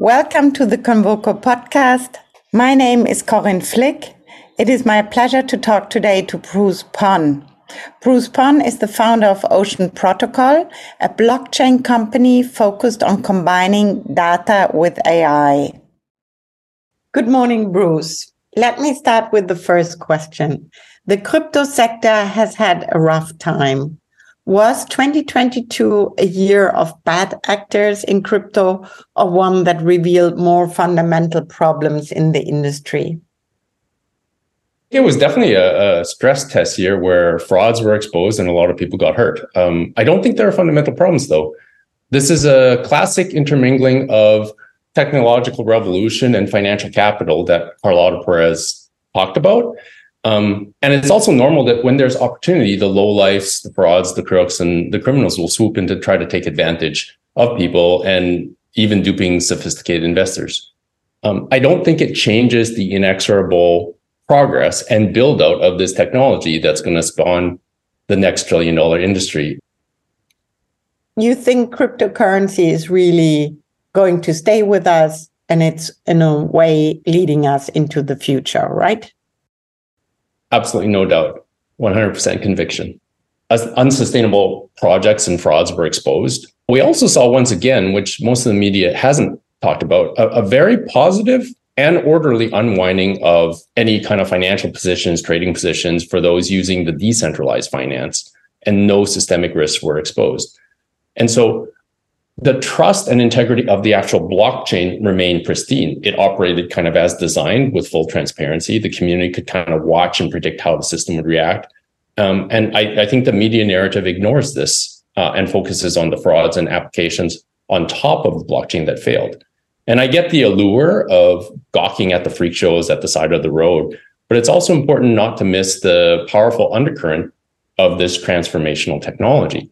Welcome to the Convoco podcast. My name is Corinne Flick. It is my pleasure to talk today to Bruce Pon. Bruce Pon is the founder of Ocean Protocol, a blockchain company focused on combining data with AI. Good morning, Bruce. Let me start with the first question. The crypto sector has had a rough time. Was 2022 a year of bad actors in crypto or one that revealed more fundamental problems in the industry? It was definitely a, a, stress test year where frauds were exposed and a lot of people got hurt. Um, I don't think there are fundamental problems, though. This is a classic intermingling of technological revolution and financial capital that Carlota Perez talked about. Um, and it's also normal that when there's opportunity, the low lifes, the frauds, the crooks, and the criminals will swoop in to try to take advantage of people and even duping sophisticated investors. Um, I don't think it changes the inexorable progress and build out of this technology that's going to spawn the next trillion dollar industry. You think cryptocurrency is really going to stay with us and it's in a way leading us into the future, right? Absolutely no doubt. 100% conviction. As unsustainable projects and frauds were exposed. We also saw once again, which most of the media hasn't talked about, a, a very positive and orderly unwinding of any kind of financial positions, trading positions for those using the decentralized finance, and no systemic risks were exposed. And so the trust and integrity of the actual blockchain remained pristine. It operated kind of as designed with full transparency. The community could kind of watch and predict how the system would react. Um, and I, I, think the media narrative ignores this uh, and focuses on the frauds and applications on top of the blockchain that failed. And I get the allure of gawking at the freak shows at the side of the road, but it's also important not to miss the powerful undercurrent of this transformational technology.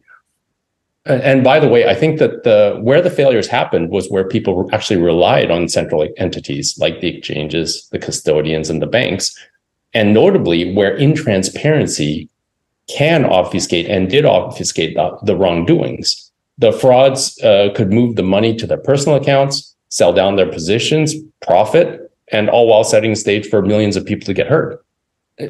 And by the way, I think that the where the failures happened was where people actually relied on central entities like the exchanges, the custodians, and the banks, and notably where intransparency can obfuscate and did obfuscate the, the wrongdoings. The frauds uh, could move the money to their personal accounts, sell down their positions, profit, and all while setting stage for millions of people to get hurt.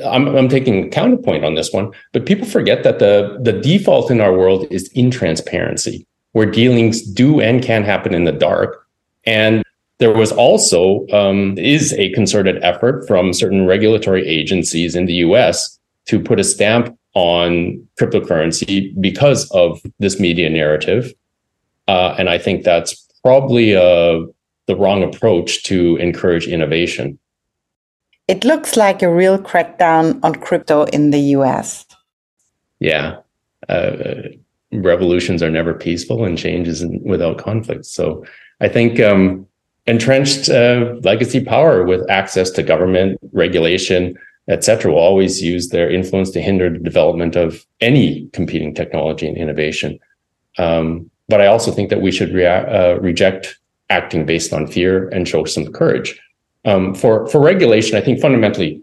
I'm, I'm taking counterpoint on this one, but people forget that the, the default in our world is intransparency, where dealings do and can happen in the dark. And there was also um, is a concerted effort from certain regulatory agencies in the U.S. to put a stamp on cryptocurrency because of this media narrative, uh, and I think that's probably a the wrong approach to encourage innovation. It looks like a real crackdown on crypto in the US. Yeah. Uh, revolutions are never peaceful and change isn't without conflict. So I think um, entrenched uh, legacy power with access to government regulation, etc., will always use their influence to hinder the development of any competing technology and innovation. Um, but I also think that we should rea- uh, reject acting based on fear and show some courage. Um, for for regulation, I think fundamentally,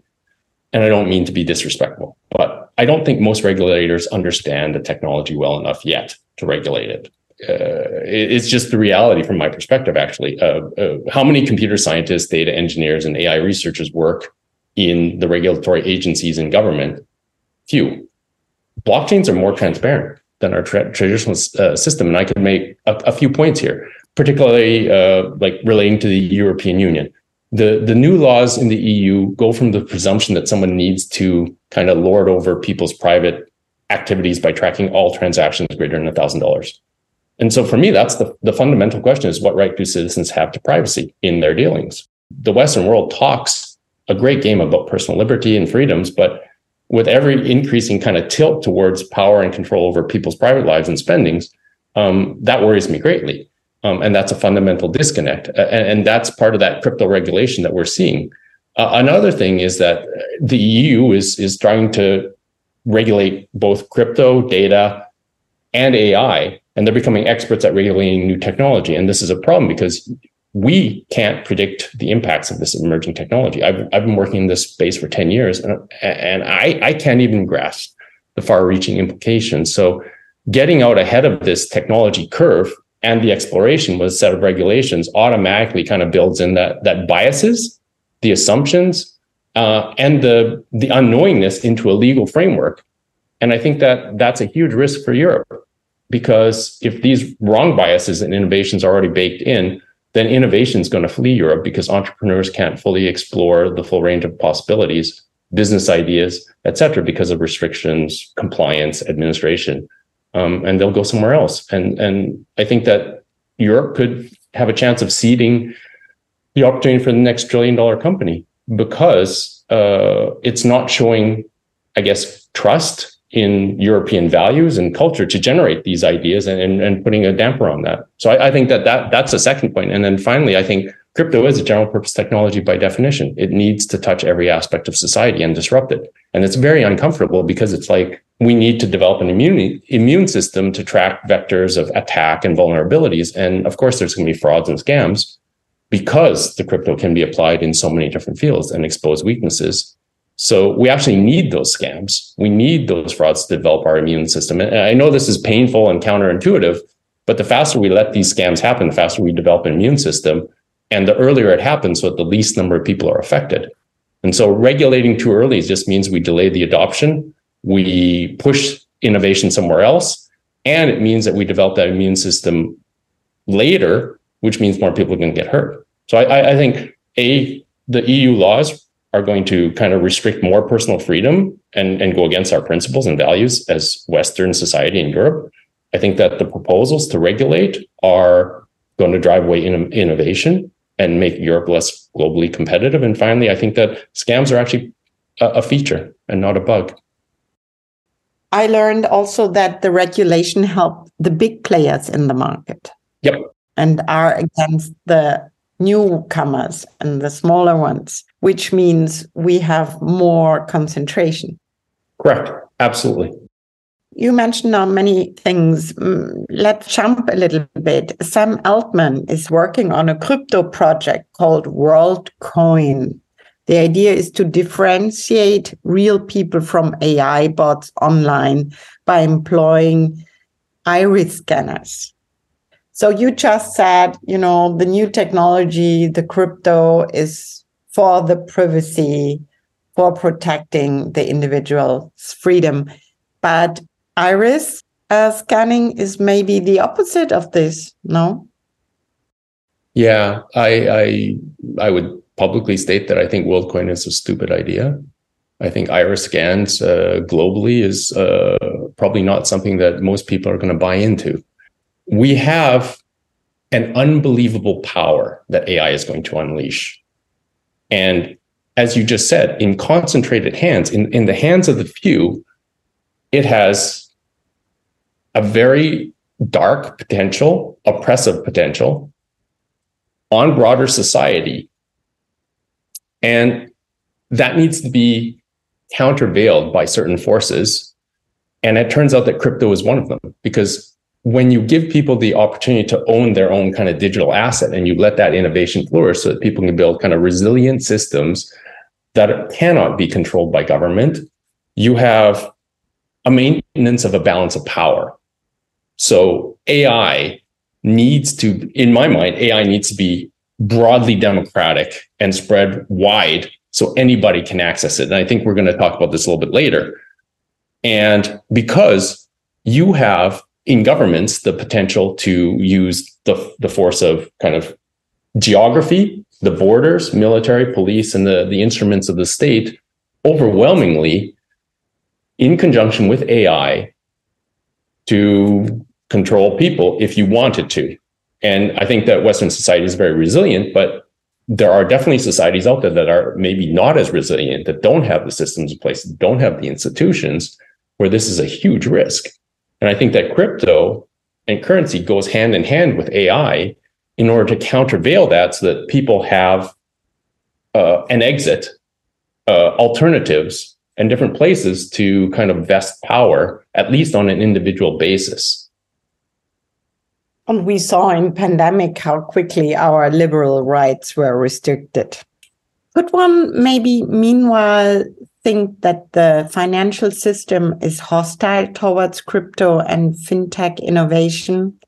and I don't mean to be disrespectful, but I don't think most regulators understand the technology well enough yet to regulate it. Uh, it's just the reality from my perspective. Actually, uh, uh, how many computer scientists, data engineers, and AI researchers work in the regulatory agencies and government? Few. Blockchains are more transparent than our tra- traditional uh, system, and I could make a, a few points here particularly uh, like relating to the European Union. The, the new laws in the EU go from the presumption that someone needs to kind of lord over people's private activities by tracking all transactions greater than $1,000. And so for me, that's the, the fundamental question is what right do citizens have to privacy in their dealings? The Western world talks a great game about personal liberty and freedoms, but with every increasing kind of tilt towards power and control over people's private lives and spendings, um, that worries me greatly. Um, and that's a fundamental disconnect. And, and, that's part of that crypto regulation that we're seeing. Uh, another thing is that the EU is, is trying to regulate both crypto, data, and AI, and they're becoming experts at regulating new technology. And this is a problem because we can't predict the impacts of this emerging technology. I've, I've been working in this space for 10 years, and, and I, I can't even grasp the far reaching implications. So, getting out ahead of this technology curve and the exploration with a set of regulations automatically kind of builds in that that biases, the assumptions, uh, and the the unknowingness into a legal framework. And I think that that's a huge risk for Europe because if these wrong biases and innovations are already baked in, then innovation is going to flee Europe because entrepreneurs can't fully explore the full range of possibilities, business ideas, et cetera, because of restrictions, compliance, administration um, and they'll go somewhere else. And and I think that Europe could have a chance of ceding the opportunity for the next trillion dollar company because uh, it's not showing, I guess, trust in European values and culture to generate these ideas and, and, and putting a damper on that. So I, I think that, that that's a second point. And then finally, I think crypto is a general purpose technology by definition. It needs to touch every aspect of society and disrupt it. And it's very uncomfortable because it's like we need to develop an immune immune system to track vectors of attack and vulnerabilities. And of course, there's going to be frauds and scams because the crypto can be applied in so many different fields and expose weaknesses. So we actually need those scams. We need those frauds to develop our immune system. And I know this is painful and counterintuitive, but the faster we let these scams happen, the faster we develop an immune system. And the earlier it happens, so the least number of people are affected. And so regulating too early just means we delay the adoption we push innovation somewhere else, and it means that we develop that immune system later, which means more people are going to get hurt. So I, I think a the EU laws are going to kind of restrict more personal freedom and, and go against our principles and values as Western society in Europe. I think that the proposals to regulate are going to drive away in, innovation and make Europe less globally competitive. And finally, I think that scams are actually a, a feature and not a bug. I learned also that the regulation helped the big players in the market. Yep. And are against the newcomers and the smaller ones, which means we have more concentration. Correct. Absolutely. You mentioned now many things. Mm, let's jump a little bit. Sam Altman is working on a crypto project called WorldCoin. The idea is to differentiate real people from AI bots online by employing iris scanners. So you just said, you know, the new technology, the crypto is for the privacy, for protecting the individual's freedom. But iris uh, scanning is maybe the opposite of this, no? Yeah, I I I would publicly state that I think WorldCoin is a stupid idea. I think iris scans uh, globally is uh, probably not something that most people are going to buy into. We have an unbelievable power that AI is going to unleash. And as you just said, in concentrated hands, in, in the hands of the few, it has a very dark potential, oppressive potential on broader society and that needs to be countervailed by certain forces. And it turns out that crypto is one of them because when you give people the opportunity to own their own kind of digital asset and you let that innovation flourish so that people can build kind of resilient systems that cannot be controlled by government, you have a maintenance of a balance of power. So AI needs to, in my mind, AI needs to be broadly democratic and spread wide so anybody can access it. And I think we're going to talk about this a little bit later. And because you have in governments the potential to use the, the force of kind of geography, the borders, military, police, and the, the instruments of the state overwhelmingly in conjunction with AI to control people if you wanted to. And I think that Western society is very resilient, but there are definitely societies out there that are maybe not as resilient, that don't have the systems in place, don't have the institutions where this is a huge risk. And I think that crypto and currency goes hand in hand with AI in order to countervail that so that people have uh, an exit, uh, alternatives, and different places to kind of vest power, at least on an individual basis. And we saw in pandemic how quickly our liberal rights were restricted. Could one maybe meanwhile think that the financial system is hostile towards crypto and fintech innovation?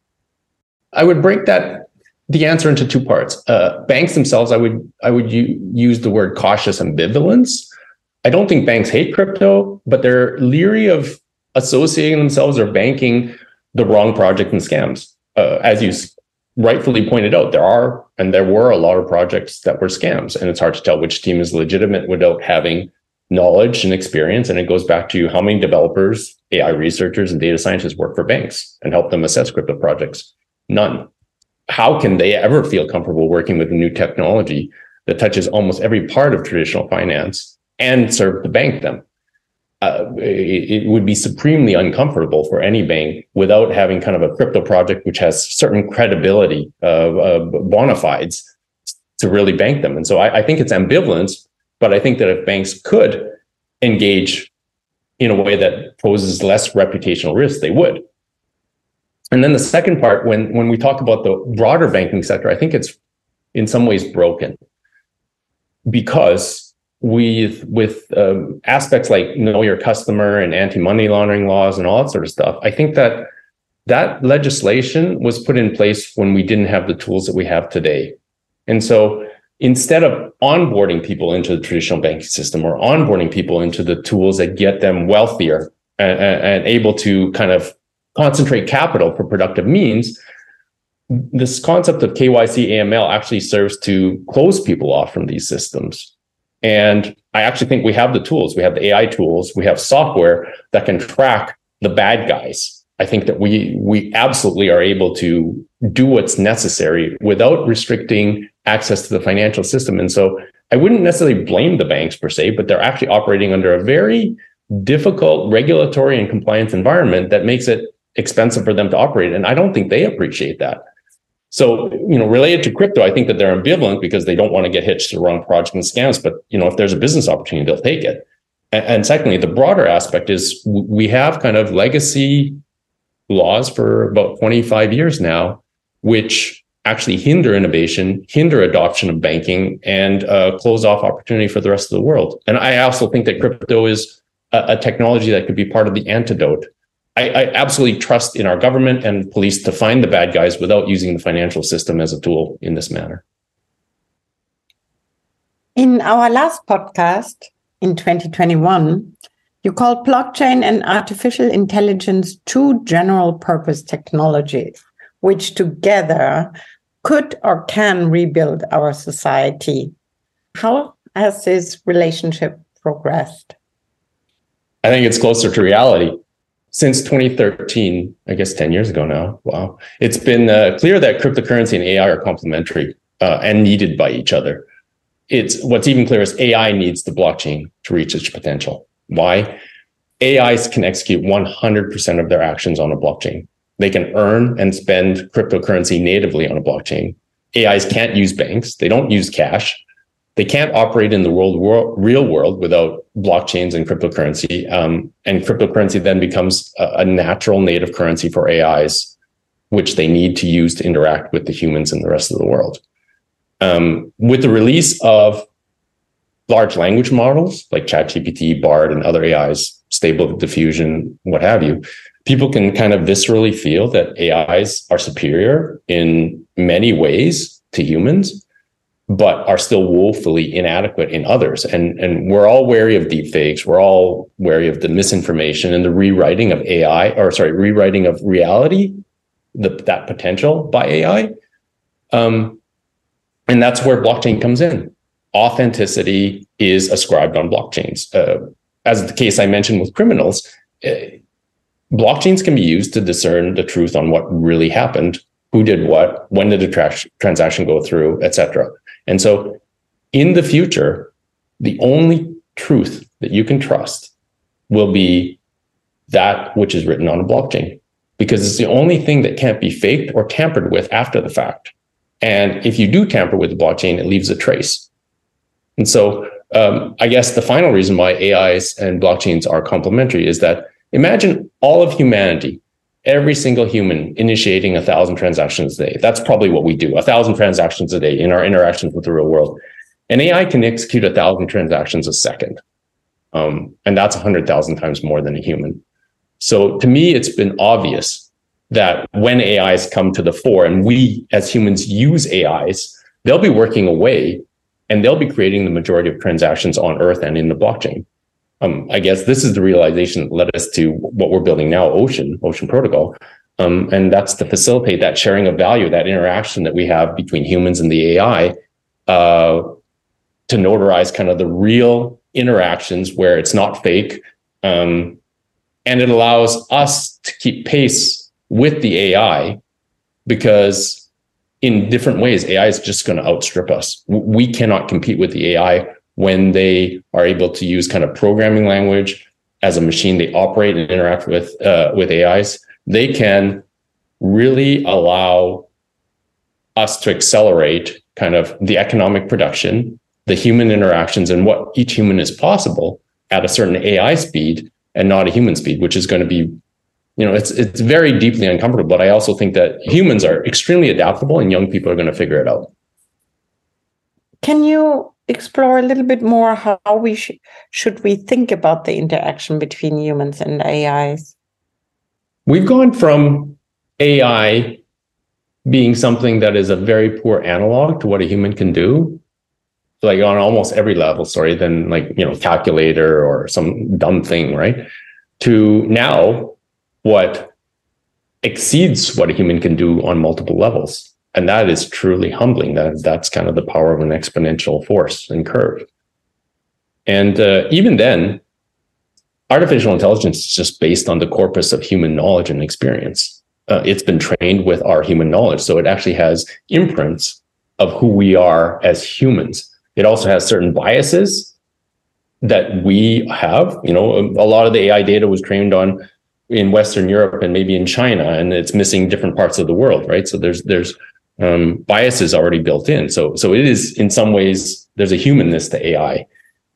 I would break that the answer into two parts. Uh, banks themselves, I would I would use the word cautious ambivalence. I don't think banks hate crypto, but they're leery of associating themselves or banking the wrong project and scams. Uh, as you rightfully pointed out, there are and there were a lot of projects that were scams, and it's hard to tell which team is legitimate without having knowledge and experience. And it goes back to how many developers, AI researchers, and data scientists work for banks and help them assess crypto projects. None. How can they ever feel comfortable working with a new technology that touches almost every part of traditional finance and serve to bank them? Uh, it, would be supremely uncomfortable for any bank without having kind of a crypto project which has certain credibility, uh, uh, bona fides to really bank them. And so I, I think it's ambivalence, but I think that if banks could engage in a way that poses less reputational risk, they would. And then the second part, when when we talk about the broader banking sector, I think it's in some ways broken because with with um, aspects like know your customer and anti money laundering laws and all that sort of stuff, I think that that legislation was put in place when we didn't have the tools that we have today, and so instead of onboarding people into the traditional banking system or onboarding people into the tools that get them wealthier and, and able to kind of concentrate capital for productive means, this concept of KYC AML actually serves to close people off from these systems. And I actually think we have the tools. We have the AI tools. We have software that can track the bad guys. I think that we we absolutely are able to do what's necessary without restricting access to the financial system. And so I wouldn't necessarily blame the banks per se, but they're actually operating under a very difficult regulatory and compliance environment that makes it expensive for them to operate. And I don't think they appreciate that. So, you know, related to crypto, I think that they're ambivalent because they don't want to get hitched to the wrong project and scams. But, you know, if there's a business opportunity, they'll take it. And, and secondly, the broader aspect is we have kind of legacy laws for about 25 years now, which actually hinder innovation, hinder adoption of banking, and uh, close off opportunity for the rest of the world. And I also think that crypto is a, a technology that could be part of the antidote I, I, absolutely trust in our government and police to find the bad guys without using the financial system as a tool in this manner. In our last podcast in 2021, you called blockchain and artificial intelligence two general purpose technologies, which together could or can rebuild our society. How has this relationship progressed? I think it's closer to reality since 2013, I guess 10 years ago now. Wow. It's been uh, clear that cryptocurrency and AI are complementary uh, and needed by each other. It's what's even clearer is AI needs the blockchain to reach its potential. Why? AIs can execute 100% of their actions on a blockchain. They can earn and spend cryptocurrency natively on a blockchain. AIs can't use banks. They don't use cash they can't operate in the world, world real world without blockchains and cryptocurrency. Um, and cryptocurrency then becomes a, a, natural native currency for AIs, which they need to use to interact with the humans and the rest of the world. Um, with the release of large language models like ChatGPT, BARD, and other AIs, Stable Diffusion, what have you, people can kind of viscerally feel that AIs are superior in many ways to humans but are still woefully inadequate in others. And, and we're all wary of deepfakes. We're all wary of the misinformation and the rewriting of AI, or sorry, rewriting of reality, the, that potential by AI. Um, and that's where blockchain comes in. Authenticity is ascribed on blockchains. Uh, as the case I mentioned with criminals, uh, blockchains can be used to discern the truth on what really happened, who did what, when did a tra- transaction go through, etc. And so in the future, the only truth that you can trust will be that which is written on a blockchain because it's the only thing that can't be faked or tampered with after the fact. And if you do tamper with the blockchain, it leaves a trace. And so um, I guess the final reason why AIs and blockchains are complementary is that imagine all of humanity every single human initiating a thousand transactions a day. That's probably what we do, a thousand transactions a day in our interactions with the real world. And AI can execute a thousand transactions a second. Um, and that's 100,000 times more than a human. So to me, it's been obvious that when AIs come to the fore and we as humans use AIs, they'll be working away and they'll be creating the majority of transactions on Earth and in the blockchain. Um, I guess this is the realization that led us to what we're building now, Ocean, Ocean Protocol. Um, and that's to facilitate that sharing of value, that interaction that we have between humans and the AI, uh, to notarize kind of the real interactions where it's not fake. Um, and it allows us to keep pace with the AI because in different ways, AI is just going to outstrip us. We cannot compete with the AI when they are able to use kind of programming language as a machine they operate and interact with uh, with AIs. They can really allow us to accelerate kind of the economic production, the human interactions, and what each human is possible at a certain AI speed and not a human speed, which is going to be you know it's it's very deeply uncomfortable but i also think that humans are extremely adaptable and young people are going to figure it out can you explore a little bit more how we sh- should we think about the interaction between humans and ais we've gone from ai being something that is a very poor analog to what a human can do like on almost every level sorry than like you know calculator or some dumb thing right to now what exceeds what a human can do on multiple levels. And that is truly humbling. That that's kind of the power of an exponential force and curve. And uh, even then, artificial intelligence is just based on the corpus of human knowledge and experience. Uh, it's been trained with our human knowledge, so it actually has imprints of who we are as humans. It also has certain biases that we have. You know, a lot of the AI data was trained on in Western Europe and maybe in China, and it's missing different parts of the world, right? So there's there's um, biases already built in. So so it is in some ways there's a humanness to AI,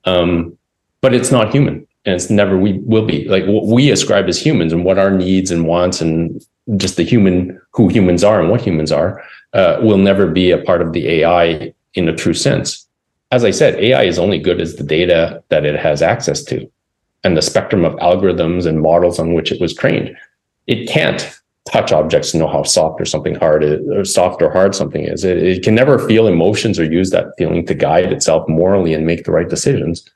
um, but it's not human, and it's never we will be like what we ascribe as humans and what our needs and wants and just the human who humans are and what humans are uh, will never be a part of the AI in a true sense. As I said, AI is only good as the data that it has access to and the spectrum of algorithms and models on which it was trained. It can't touch objects to know how soft or something hard is, or soft or hard something is. It, it can never feel emotions or use that feeling to guide itself morally and make the right decisions.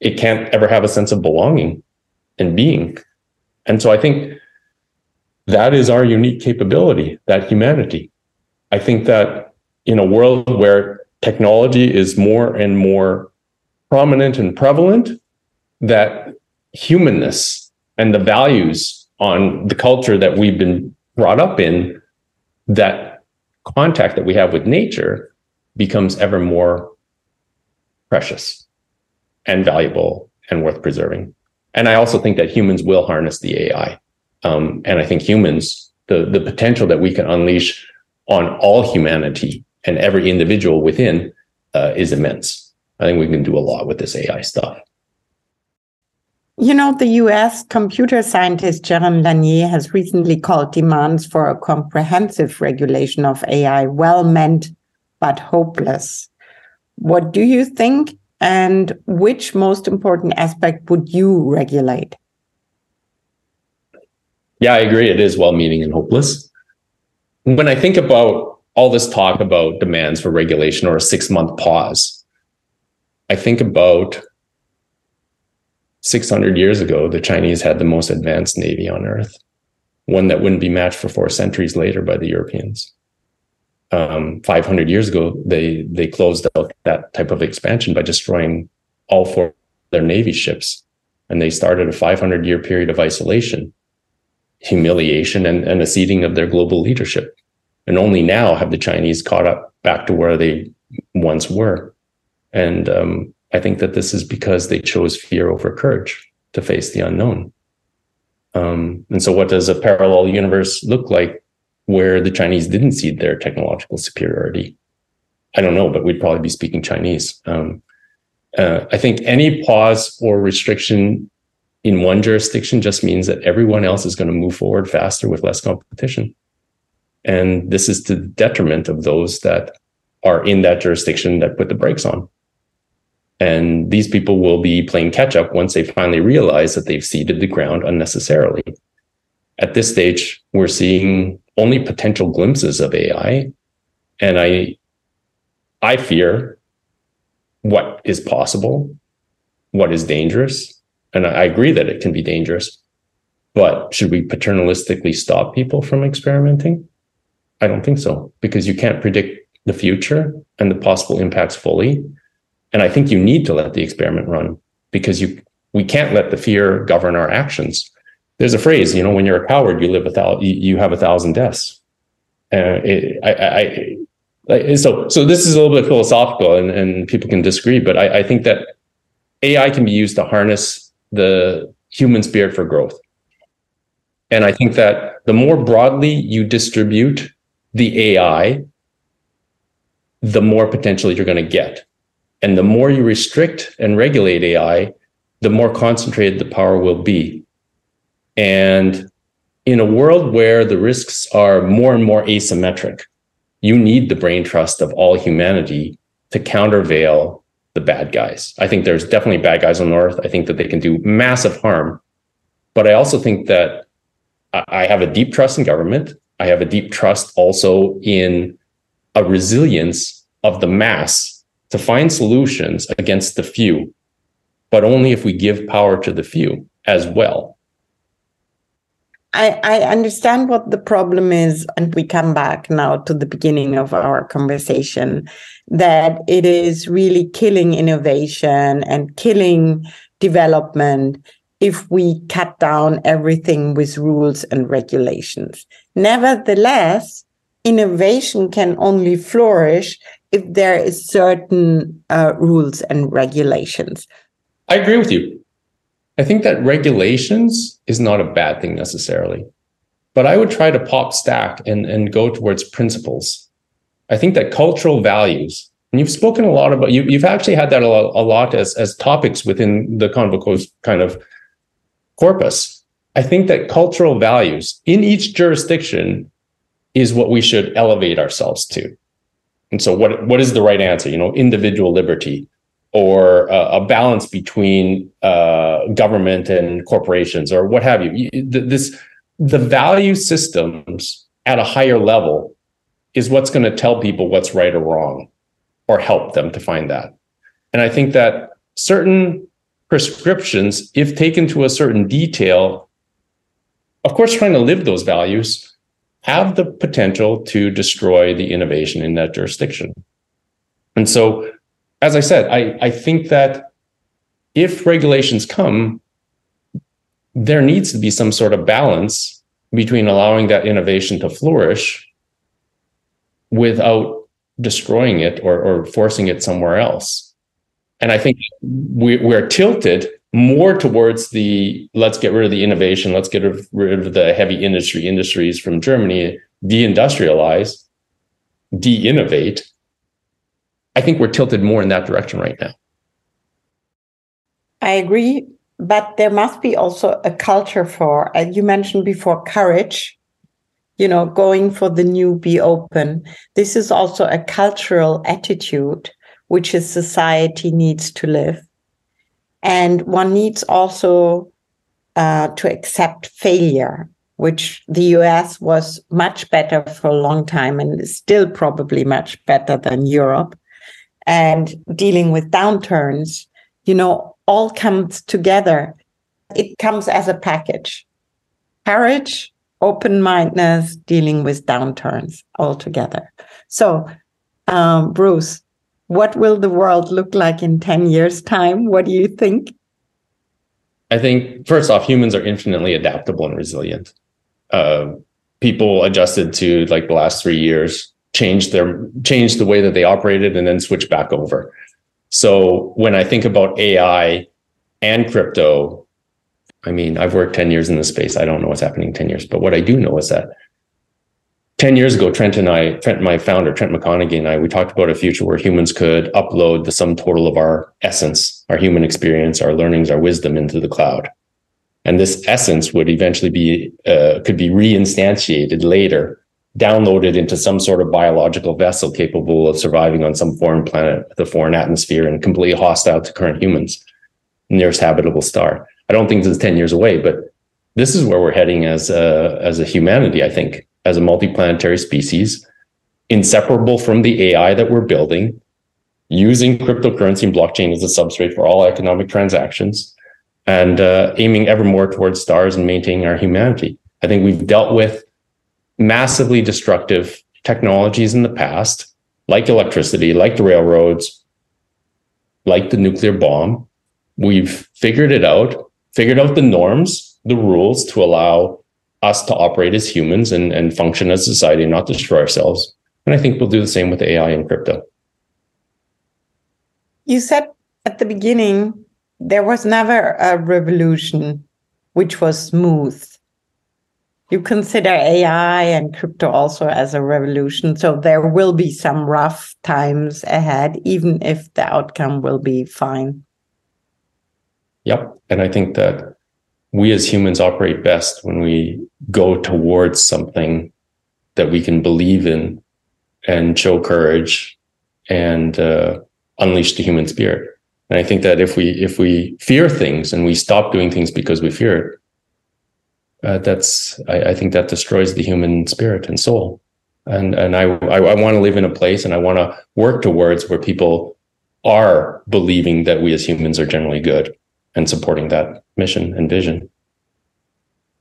It can't ever have a sense of belonging and being. And so I think that is our unique capability, that humanity. I think that in a world where technology is more and more prominent and prevalent, that humanness and the values on the culture that we've been brought up in, that contact that we have with nature becomes ever more precious and valuable and worth preserving. And I also think that humans will harness the AI. Um, and I think humans, the, the potential that we can unleash on all humanity and every individual within uh, is immense. I think we can do a lot with this AI stuff. You know, the US computer scientist Jaron Lanier has recently called demands for a comprehensive regulation of AI well meant but hopeless. What do you think? And which most important aspect would you regulate? Yeah, I agree. It is well meaning and hopeless. When I think about all this talk about demands for regulation or a six month pause, I think about 600 years ago, the Chinese had the most advanced navy on earth, one that wouldn't be matched for four centuries later by the Europeans. Um, 500 years ago, they they closed out that type of expansion by destroying all four of their navy ships, and they started a 500 year period of isolation, humiliation, and, and a ceding of their global leadership. And only now have the Chinese caught up back to where they once were. And um, I think that this is because they chose fear over courage to face the unknown. Um, and so, what does a parallel universe look like where the Chinese didn't see their technological superiority? I don't know, but we'd probably be speaking Chinese. Um, uh, I think any pause or restriction in one jurisdiction just means that everyone else is going to move forward faster with less competition. And this is to the detriment of those that are in that jurisdiction that put the brakes on. And these people will be playing catch up once they finally realize that they've ceded the ground unnecessarily. at this stage, we're seeing only potential glimpses of AI. And I, I fear what is possible, what is dangerous. And I agree that it can be dangerous, but should we paternalistically stop people from experimenting? I don't think so, because you can't predict the future and the possible impacts fully. And I think you need to let the experiment run because you we can't let the fear govern our actions. There's a phrase, you know, when you're a coward, you live a thousand, you have a thousand deaths. Uh, it, I, I, so, so this is a little bit philosophical, and, and people can disagree, but I, I think that AI can be used to harness the human spirit for growth. And I think that the more broadly you distribute the AI, the more potential you're going to get. And the more you restrict and regulate AI, the more concentrated the power will be. And in a world where the risks are more and more asymmetric, you need the brain trust of all humanity to countervail the bad guys. I think there's definitely bad guys on Earth. I think that they can do massive harm. But I also think that I have a deep trust in government. I have a deep trust also in a resilience of the mass to find solutions against the few, but only if we give power to the few as well. I, I understand what the problem is, and we come back now to the beginning of our conversation that it is really killing innovation and killing development if we cut down everything with rules and regulations. Nevertheless, innovation can only flourish if there is certain uh, rules and regulations. I agree with you. I think that regulations is not a bad thing necessarily, but I would try to pop stack and, and go towards principles. I think that cultural values, and you've spoken a lot about, you, you've actually had that a lot, a lot as, as topics within the Convoco's kind of corpus. I think that cultural values in each jurisdiction is what we should elevate ourselves to. And so what, what is the right answer? You know, individual liberty, or a balance between uh, government and corporations or what have you. This the value systems at a higher level is what's going to tell people what's right or wrong, or help them to find that. And I think that certain prescriptions, if taken to a certain detail, of course, trying to live those values, have the potential to destroy the innovation in that jurisdiction. And so as I said, I, I think that if regulations come, there needs to be some sort of balance between allowing that innovation to flourish without destroying it or, or forcing it somewhere else. And I think we, we're tilted more towards the let's get rid of the innovation, let's get rid of the heavy industry industries from Germany, deindustrialize, de-innovate, I think we're tilted more in that direction right now. I agree, but there must be also a culture for, as you mentioned before, courage, you know, going for the new, be open. This is also a cultural attitude which a society needs to live. And one needs also uh, to accept failure, which the US was much better for a long time and is still probably much better than Europe and dealing with downturns, you know, all comes together. It comes as a package. Courage, open mindedness, dealing with downturns all together. So, um, Bruce, what will the world look like in 10 years' time? What do you think? I think, first off, humans are infinitely adaptable and resilient. Uh, people adjusted to like the last three years changed their changed the way that they operated and then switch back over. So when I think about AI and crypto, I mean, I've worked 10 years in this space. I don't know what's happening in 10 years, but what I do know is that 10 years ago, Trent and I, Trent, my founder, Trent McConaghy and I, we talked about a future where humans could upload the sum total of our essence, our human experience, our learnings, our wisdom into the cloud. And this essence would eventually be, uh, could be reinstantiated later downloaded into some sort of biological vessel capable of surviving on some foreign planet with a foreign atmosphere and completely hostile to current humans, nearest habitable star. I don't think this is 10 years away, but this is where we're heading as a, as a humanity, I think, as a multiplanetary species, inseparable from the AI that we're building, using cryptocurrency and blockchain as a substrate for all economic transactions, and uh, aiming ever more towards stars and maintaining our humanity. I think we've dealt with massively destructive technologies in the past, like electricity, like the railroads, like the nuclear bomb. We've figured it out, figured out the norms, the rules to allow us to operate as humans and, and function as society and not destroy ourselves. And I think we'll do the same with AI and crypto. You said at the beginning there was never a revolution which was smooth you consider AI and crypto also as a revolution. So there will be some rough times ahead, even if the outcome will be fine. Yep. And I think that we as humans operate best when we go towards something that we can believe in and show courage and uh, unleash the human spirit. And I think that if we if we fear things and we stop doing things because we fear it, uh, that's I, I, think that destroys the human spirit and soul and and i i, I want to live in a place and i want to work towards where people are believing that we as humans are generally good and supporting that mission and vision.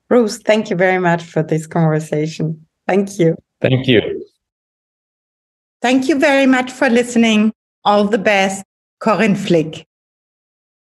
Bruce thank you very much for this conversation. Thank you. Thank you. Thank you very much for listening. All the best. Corinne flick